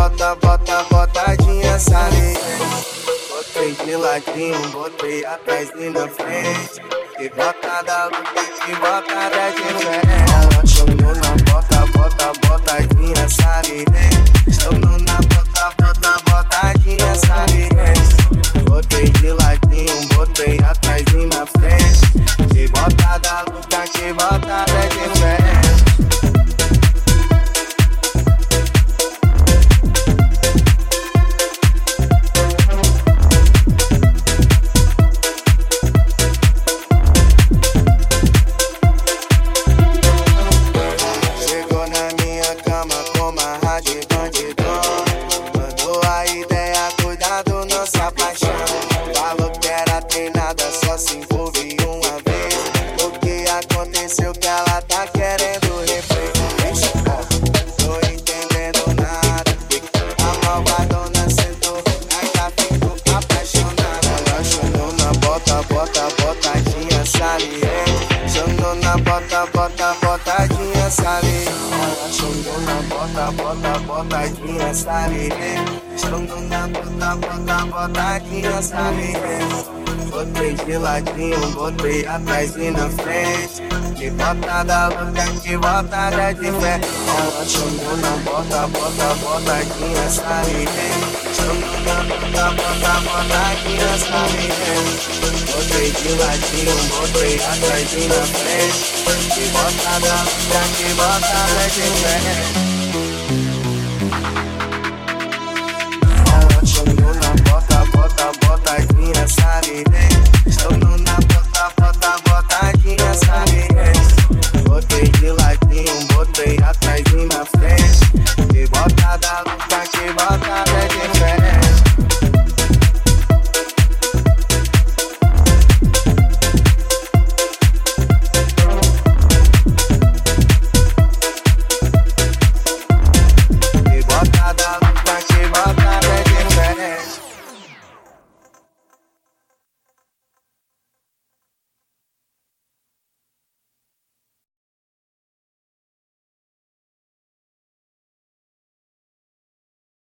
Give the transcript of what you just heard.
bota, bota, botadinha sarei. Botei de ladinho, botei atrás e na frente. E bota da luta e bota da diferença. Ela chamou na bota, bota, botadinha sarei. Chamou na bota, bota, botadinha sarei. Botei de ladinho, botei atrás e na frente. E bota da luta, que bota da diferença. Era treinada, só se envolve uma vez. O que aconteceu que ela tá querendo replay ó, Tô entendendo nada. A malvadona sentou, ainda ficou apaixonada. Ela chamou na bota, bota, botadinha saliente. Chamou na bota, bota, botadinha chamou bota, bota, botadinha saliente Chamou na bota, bota, botadinha saliente Botei de ladinho, botei atrás e na frente Que bota da luta, que bota da de fé Ela chamou na bota, bota, botadinha saliente Chamou na bota, bota, botadinha saliente Botei de ladinho, botei atrás e na frente Que bota da luta, que bota da de fé can't. But they feel like me, but they have